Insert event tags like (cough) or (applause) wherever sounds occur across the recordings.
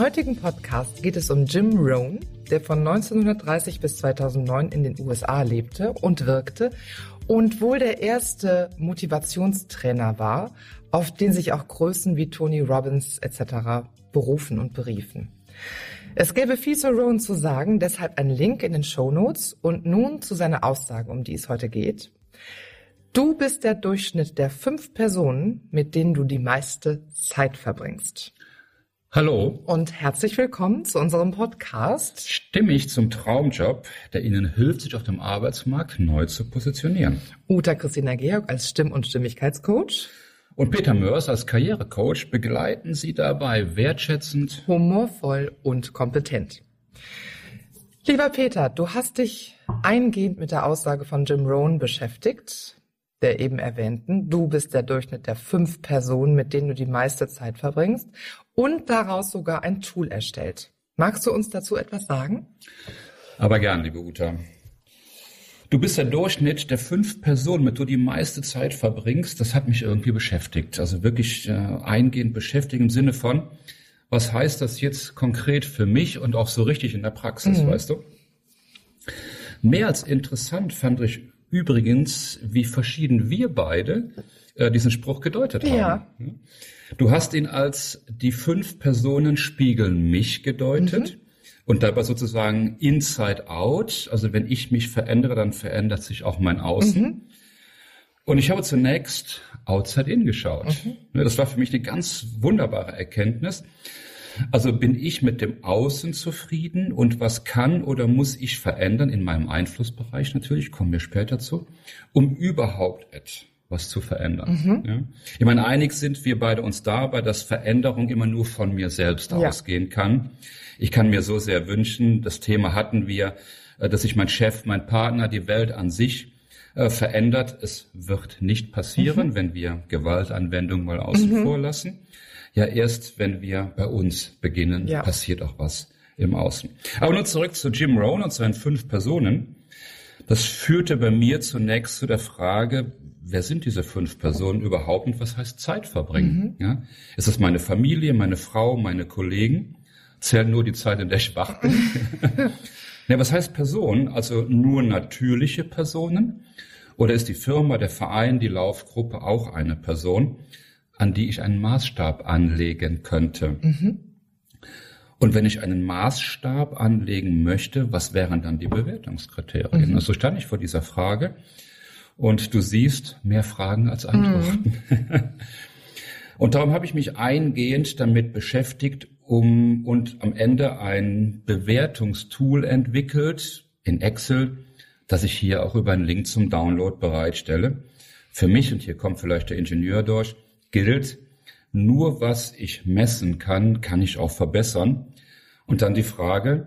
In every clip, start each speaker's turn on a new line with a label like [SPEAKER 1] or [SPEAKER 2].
[SPEAKER 1] heutigen Podcast geht es um Jim Rohn, der von 1930 bis 2009 in den USA lebte und wirkte und wohl der erste Motivationstrainer war, auf den sich auch Größen wie Tony Robbins etc. berufen und beriefen. Es gäbe viel zu Rowan zu sagen, deshalb ein Link in den Show Notes und nun zu seiner Aussage, um die es heute geht. Du bist der Durchschnitt der fünf Personen, mit denen du die meiste Zeit verbringst.
[SPEAKER 2] Hallo.
[SPEAKER 1] Und herzlich willkommen zu unserem Podcast.
[SPEAKER 2] Stimmig zum Traumjob, der Ihnen hilft, sich auf dem Arbeitsmarkt neu zu positionieren.
[SPEAKER 1] Uta Christina Georg als Stimm- und Stimmigkeitscoach.
[SPEAKER 2] Und Peter Mörs als Karrierecoach begleiten Sie dabei wertschätzend,
[SPEAKER 1] humorvoll und kompetent. Lieber Peter, du hast dich eingehend mit der Aussage von Jim Rohn beschäftigt, der eben erwähnten, du bist der Durchschnitt der fünf Personen, mit denen du die meiste Zeit verbringst und daraus sogar ein Tool erstellt. Magst du uns dazu etwas sagen?
[SPEAKER 2] Aber gern, liebe Uta. Du bist der Durchschnitt der fünf Personen, mit denen du die meiste Zeit verbringst. Das hat mich irgendwie beschäftigt. Also wirklich äh, eingehend beschäftigt im Sinne von, was heißt das jetzt konkret für mich und auch so richtig in der Praxis, mhm. weißt du? Mehr als interessant fand ich übrigens, wie verschieden wir beide äh, diesen Spruch gedeutet haben. Ja. Du hast ihn als die fünf Personen spiegeln mich gedeutet. Mhm und dabei sozusagen inside out. Also wenn ich mich verändere, dann verändert sich auch mein Außen. Mhm. Und ich habe zunächst outside in geschaut. Mhm. Ne, das war für mich eine ganz wunderbare Erkenntnis. Also bin ich mit dem Außen zufrieden und was kann oder muss ich verändern in meinem Einflussbereich natürlich, kommen wir später zu, um überhaupt etwas zu verändern. Mhm. Ja? Ich meine, einig sind wir beide uns dabei, dass Veränderung immer nur von mir selbst ja. ausgehen kann. Ich kann mir so sehr wünschen, das Thema hatten wir, äh, dass sich mein Chef, mein Partner, die Welt an sich äh, verändert. Es wird nicht passieren, mhm. wenn wir Gewaltanwendung mal außen mhm. vor lassen. Ja, erst wenn wir bei uns beginnen, ja. passiert auch was im Außen. Aber nun zurück zu Jim Rohn und seinen fünf Personen. Das führte bei mir zunächst zu der Frage, wer sind diese fünf Personen überhaupt und was heißt Zeit verbringen? Mhm. Ja? Ist das meine Familie, meine Frau, meine Kollegen? zählt nur die Zeit, in der ich wach bin. (laughs) ja, was heißt Person? Also nur natürliche Personen? Oder ist die Firma, der Verein, die Laufgruppe auch eine Person, an die ich einen Maßstab anlegen könnte? Mhm. Und wenn ich einen Maßstab anlegen möchte, was wären dann die Bewertungskriterien? Mhm. Also stand ich vor dieser Frage und du siehst mehr Fragen als Antworten. Mhm. (laughs) und darum habe ich mich eingehend damit beschäftigt, um und am Ende ein Bewertungstool entwickelt in Excel, das ich hier auch über einen Link zum Download bereitstelle. Für mich, und hier kommt vielleicht der Ingenieur durch, gilt, nur was ich messen kann, kann ich auch verbessern. Und dann die Frage,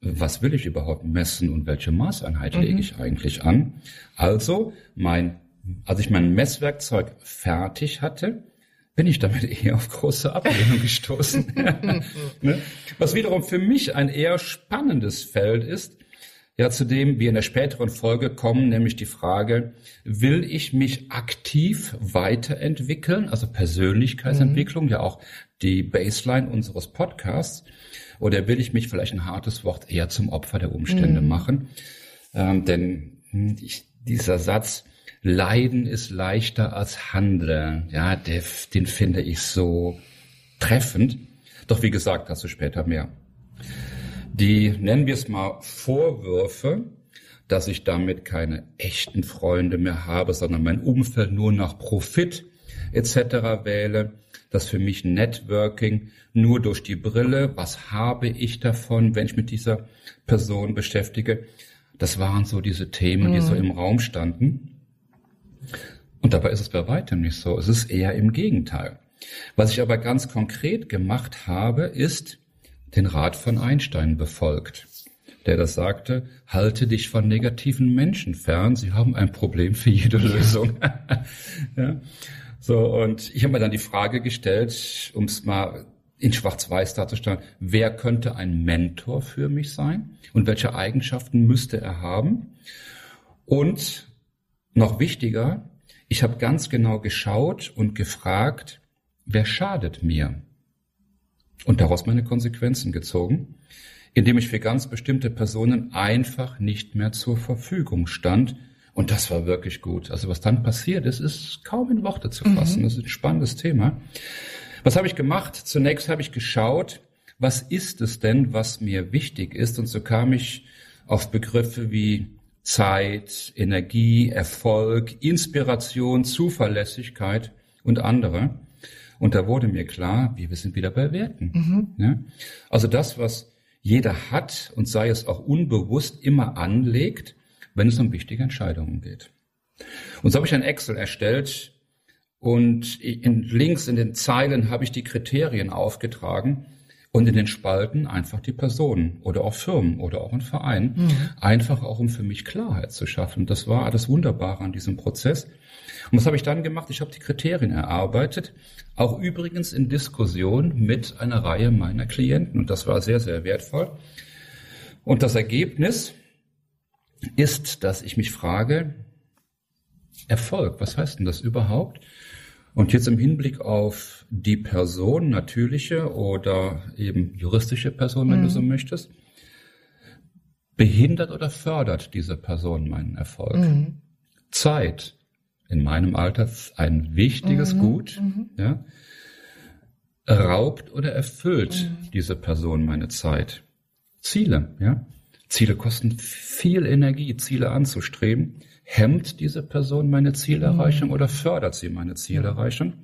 [SPEAKER 2] was will ich überhaupt messen und welche Maßeinheit mhm. lege ich eigentlich an? Also, mein, als ich mein Messwerkzeug fertig hatte, bin ich damit (laughs) eher auf große Ablehnung gestoßen. (laughs) (laughs) ne? Was wiederum für mich ein eher spannendes Feld ist, ja, zu dem wir in der späteren Folge kommen, nämlich die Frage, will ich mich aktiv weiterentwickeln, also Persönlichkeitsentwicklung, mhm. ja auch die Baseline unseres Podcasts, oder will ich mich vielleicht ein hartes Wort eher zum Opfer der Umstände mhm. machen? Ähm, denn hm, ich, dieser Satz, Leiden ist leichter als Handeln. Ja, der, den finde ich so treffend. Doch wie gesagt, dazu später mehr. Die, nennen wir es mal, Vorwürfe, dass ich damit keine echten Freunde mehr habe, sondern mein Umfeld nur nach Profit etc. wähle, dass für mich Networking nur durch die Brille, was habe ich davon, wenn ich mit dieser Person beschäftige, das waren so diese Themen, die so mhm. im Raum standen. Und dabei ist es bei weitem nicht so. Es ist eher im Gegenteil. Was ich aber ganz konkret gemacht habe, ist den Rat von Einstein befolgt, der das sagte, halte dich von negativen Menschen fern, sie haben ein Problem für jede Lösung. (laughs) ja. So, und ich habe mir dann die Frage gestellt, um es mal in Schwarz-Weiß darzustellen, wer könnte ein Mentor für mich sein und welche Eigenschaften müsste er haben? Und noch wichtiger, ich habe ganz genau geschaut und gefragt, wer schadet mir? Und daraus meine Konsequenzen gezogen, indem ich für ganz bestimmte Personen einfach nicht mehr zur Verfügung stand. Und das war wirklich gut. Also was dann passiert ist, ist kaum in Worte zu fassen. Mhm. Das ist ein spannendes Thema. Was habe ich gemacht? Zunächst habe ich geschaut, was ist es denn, was mir wichtig ist? Und so kam ich auf Begriffe wie Zeit, Energie, Erfolg, Inspiration, Zuverlässigkeit und andere. Und da wurde mir klar, wir sind wieder bei Werten. Mhm. Ja? Also das, was jeder hat und sei es auch unbewusst immer anlegt, wenn es um wichtige Entscheidungen geht. Und so habe ich ein Excel erstellt und in, links in den Zeilen habe ich die Kriterien aufgetragen und in den Spalten einfach die Personen oder auch Firmen oder auch ein Verein, mhm. einfach auch um für mich Klarheit zu schaffen. Das war das Wunderbare an diesem Prozess. Und was habe ich dann gemacht? Ich habe die Kriterien erarbeitet, auch übrigens in Diskussion mit einer Reihe meiner Klienten. Und das war sehr, sehr wertvoll. Und das Ergebnis ist, dass ich mich frage, Erfolg, was heißt denn das überhaupt? Und jetzt im Hinblick auf die Person, natürliche oder eben juristische Person, wenn mhm. du so möchtest, behindert oder fördert diese Person meinen Erfolg? Mhm. Zeit, in meinem Alter ein wichtiges mhm. Gut, mhm. ja, raubt oder erfüllt mhm. diese Person meine Zeit. Ziele, ja. Ziele kosten viel Energie, Ziele anzustreben. Hemmt diese Person meine Zielerreichung mhm. oder fördert sie meine Zielerreichung?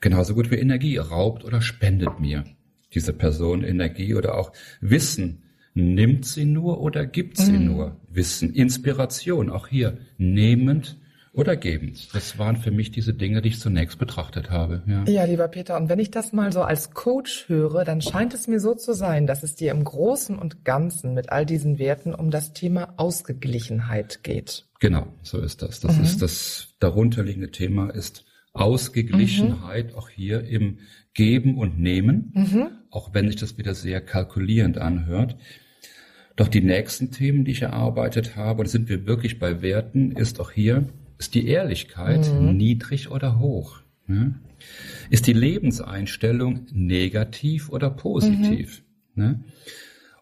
[SPEAKER 2] Genauso gut wie Energie raubt oder spendet mir diese Person Energie oder auch Wissen. Nimmt sie nur oder gibt sie mhm. nur Wissen? Inspiration, auch hier nehmend oder gebend. Das waren für mich diese Dinge, die ich zunächst betrachtet habe.
[SPEAKER 1] Ja. ja, lieber Peter, und wenn ich das mal so als Coach höre, dann scheint es mir so zu sein, dass es dir im Großen und Ganzen mit all diesen Werten um das Thema Ausgeglichenheit geht.
[SPEAKER 2] Genau, so ist das. Das mhm. ist das darunterliegende Thema ist Ausgeglichenheit, mhm. auch hier im Geben und Nehmen, mhm. auch wenn sich das wieder sehr kalkulierend anhört. Doch die nächsten Themen, die ich erarbeitet habe, und sind wir wirklich bei Werten, ist auch hier ist die Ehrlichkeit mhm. niedrig oder hoch? Ne? Ist die Lebenseinstellung negativ oder positiv? Mhm. Ne?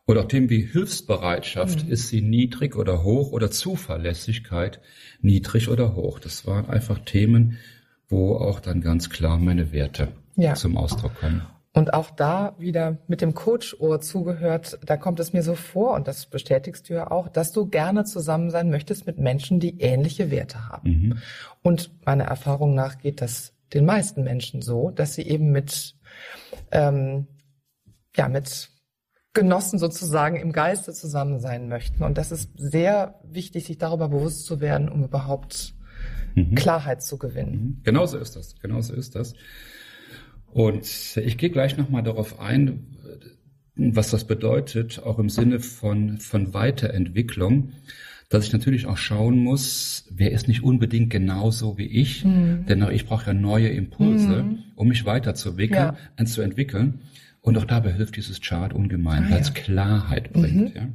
[SPEAKER 2] Oder auch Themen wie Hilfsbereitschaft, mhm. ist sie niedrig oder hoch oder Zuverlässigkeit niedrig oder hoch? Das waren einfach Themen, wo auch dann ganz klar meine Werte ja. zum Ausdruck kommen.
[SPEAKER 1] Und auch da wieder mit dem Coach-Ohr zugehört, da kommt es mir so vor, und das bestätigst du ja auch, dass du gerne zusammen sein möchtest mit Menschen, die ähnliche Werte haben. Mhm. Und meiner Erfahrung nach geht das den meisten Menschen so, dass sie eben mit, ähm, ja, mit Genossen sozusagen im Geiste zusammen sein möchten. Und das ist sehr wichtig, sich darüber bewusst zu werden, um überhaupt mhm. Klarheit zu gewinnen.
[SPEAKER 2] Mhm. Genauso ist das. Genauso ist das. Und ich gehe gleich nochmal darauf ein, was das bedeutet, auch im Sinne von, von Weiterentwicklung, dass ich natürlich auch schauen muss, wer ist nicht unbedingt genauso wie ich, mhm. denn auch ich brauche ja neue Impulse, mhm. um mich weiterzuentwickeln, ja. zu entwickeln. Und auch dabei hilft dieses Chart ungemein, ah, weil es ja. Klarheit bringt. Mhm. Ja.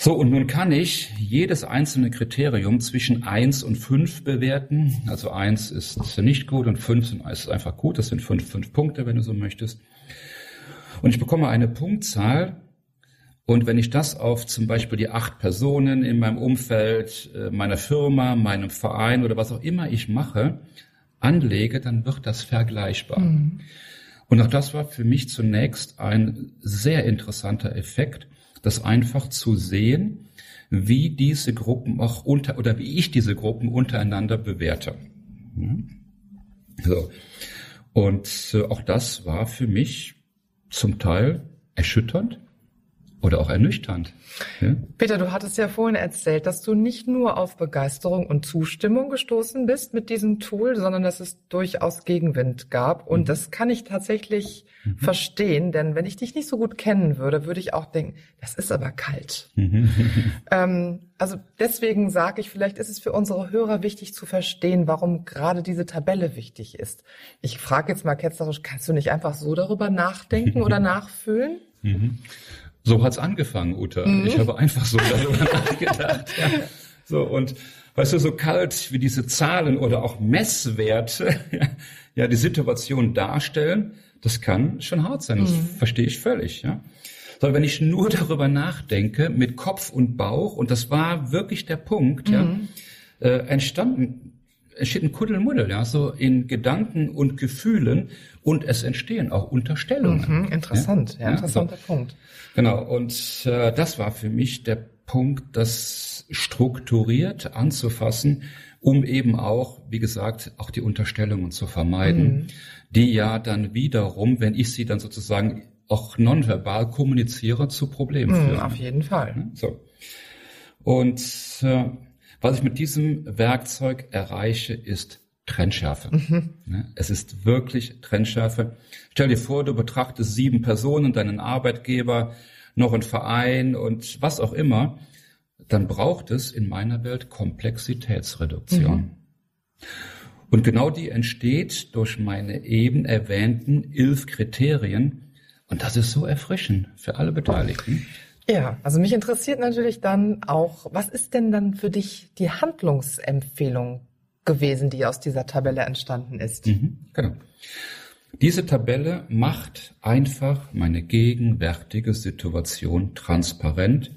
[SPEAKER 2] So, und nun kann ich jedes einzelne Kriterium zwischen eins und fünf bewerten. Also eins ist nicht gut und fünf ist einfach gut. Das sind fünf, fünf Punkte, wenn du so möchtest. Und ich bekomme eine Punktzahl. Und wenn ich das auf zum Beispiel die acht Personen in meinem Umfeld, äh, meiner Firma, meinem Verein oder was auch immer ich mache, anlege, dann wird das vergleichbar. Mhm. Und auch das war für mich zunächst ein sehr interessanter Effekt, das einfach zu sehen, wie diese Gruppen auch unter oder wie ich diese Gruppen untereinander bewerte. So. Und äh, auch das war für mich zum Teil erschütternd, oder auch ernüchternd.
[SPEAKER 1] Ja? Peter, du hattest ja vorhin erzählt, dass du nicht nur auf Begeisterung und Zustimmung gestoßen bist mit diesem Tool, sondern dass es durchaus Gegenwind gab. Und mhm. das kann ich tatsächlich mhm. verstehen, denn wenn ich dich nicht so gut kennen würde, würde ich auch denken, das ist aber kalt. Mhm. (laughs) ähm, also deswegen sage ich, vielleicht ist es für unsere Hörer wichtig zu verstehen, warum gerade diese Tabelle wichtig ist. Ich frage jetzt mal ketzerisch, kannst du nicht einfach so darüber nachdenken oder (laughs) nachfühlen?
[SPEAKER 2] So hat's angefangen, Uta. Mhm. Ich habe einfach so darüber (laughs) nachgedacht. Ja. So und weißt du, so kalt wie diese Zahlen oder auch Messwerte (laughs) ja die Situation darstellen, Das kann schon hart sein, das mhm. verstehe ich völlig, ja. Sondern wenn ich nur darüber nachdenke, mit Kopf und Bauch, und das war wirklich der Punkt, mhm. ja, äh, entstanden, entsteht ein Kuddelmuddel, ja, so in Gedanken und Gefühlen und es entstehen auch Unterstellungen.
[SPEAKER 1] Mhm, interessant, ja, ja interessanter so. Punkt.
[SPEAKER 2] Genau, und äh, das war für mich der Punkt, das strukturiert anzufassen, um eben auch, wie gesagt, auch die Unterstellungen zu vermeiden, mhm. die ja dann wiederum, wenn ich sie dann sozusagen auch nonverbal kommuniziere, zu Problemen mhm, führen.
[SPEAKER 1] Auf jeden Fall.
[SPEAKER 2] So. Und äh, was ich mit diesem Werkzeug erreiche, ist Trennschärfe. Mhm. Es ist wirklich Trennschärfe. Stell dir vor, du betrachtest sieben Personen, deinen Arbeitgeber, noch ein Verein und was auch immer. Dann braucht es in meiner Welt Komplexitätsreduktion. Mhm. Und genau die entsteht durch meine eben erwähnten elf Kriterien. Und das ist so erfrischend für alle Beteiligten.
[SPEAKER 1] Ja, also mich interessiert natürlich dann auch, was ist denn dann für dich die Handlungsempfehlung gewesen, die aus dieser Tabelle entstanden ist?
[SPEAKER 2] Mhm, genau. Diese Tabelle macht einfach meine gegenwärtige Situation transparent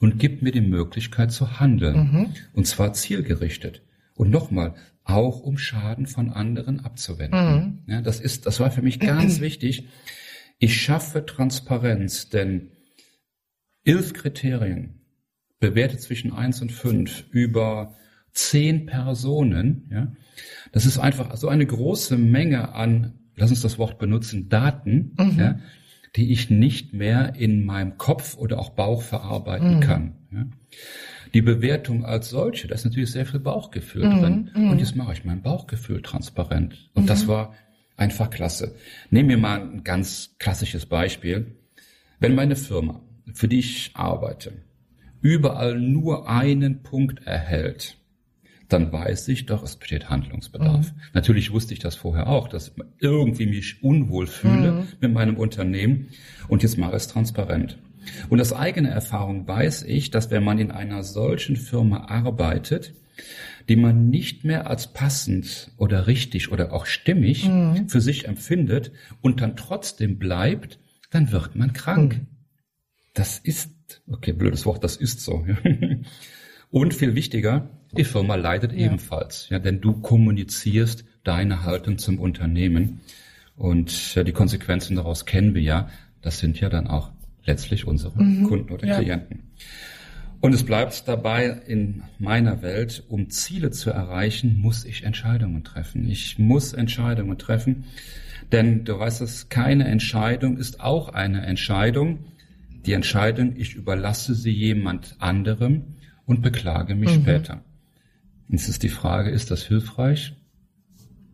[SPEAKER 2] und gibt mir die Möglichkeit zu handeln. Mhm. Und zwar zielgerichtet. Und nochmal, auch um Schaden von anderen abzuwenden. Mhm. Ja, das ist, das war für mich ganz (clears throat) wichtig. Ich schaffe Transparenz, denn elf Kriterien, bewertet zwischen eins und fünf über zehn Personen, ja, das ist einfach so eine große Menge an, lass uns das Wort benutzen, Daten, mhm. ja, die ich nicht mehr in meinem Kopf oder auch Bauch verarbeiten mhm. kann. Ja. Die Bewertung als solche, da ist natürlich sehr viel Bauchgefühl mhm. drin. Mhm. Und jetzt mache ich mein Bauchgefühl transparent. Und das mhm. war einfach klasse. Nehmen wir mal ein ganz klassisches Beispiel. Wenn meine Firma für die ich arbeite, überall nur einen Punkt erhält, dann weiß ich doch, es besteht Handlungsbedarf. Mhm. Natürlich wusste ich das vorher auch, dass ich irgendwie mich unwohl fühle mhm. mit meinem Unternehmen und jetzt mache ich es transparent. Und aus eigener Erfahrung weiß ich, dass wenn man in einer solchen Firma arbeitet, die man nicht mehr als passend oder richtig oder auch stimmig mhm. für sich empfindet und dann trotzdem bleibt, dann wird man krank. Das ist, okay, blödes Wort, das ist so. (laughs) Und viel wichtiger, die Firma leidet ja. ebenfalls, ja, denn du kommunizierst deine Haltung zum Unternehmen und ja, die Konsequenzen daraus kennen wir ja. Das sind ja dann auch letztlich unsere mhm. Kunden oder ja. Klienten. Und es bleibt dabei, in meiner Welt, um Ziele zu erreichen, muss ich Entscheidungen treffen. Ich muss Entscheidungen treffen, denn du weißt es, keine Entscheidung ist auch eine Entscheidung die Entscheidung, ich überlasse sie jemand anderem und beklage mich mhm. später. Jetzt ist die Frage, ist das hilfreich?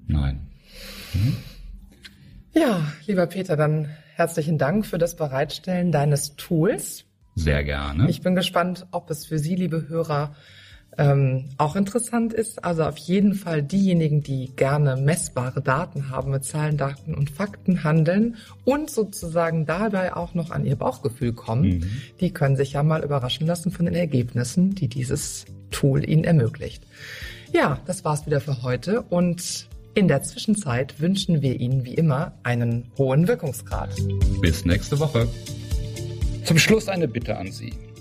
[SPEAKER 2] Nein.
[SPEAKER 1] Mhm. Ja, lieber Peter, dann herzlichen Dank für das Bereitstellen deines Tools.
[SPEAKER 2] Sehr gerne.
[SPEAKER 1] Ich bin gespannt, ob es für Sie, liebe Hörer, ähm, auch interessant ist. Also auf jeden Fall diejenigen, die gerne messbare Daten haben, mit Zahlen, Daten und Fakten handeln und sozusagen dabei auch noch an ihr Bauchgefühl kommen, mhm. die können sich ja mal überraschen lassen von den Ergebnissen, die dieses Tool ihnen ermöglicht. Ja, das war's wieder für heute und in der Zwischenzeit wünschen wir Ihnen wie immer einen hohen Wirkungsgrad.
[SPEAKER 2] Bis nächste Woche. Zum Schluss eine Bitte an Sie.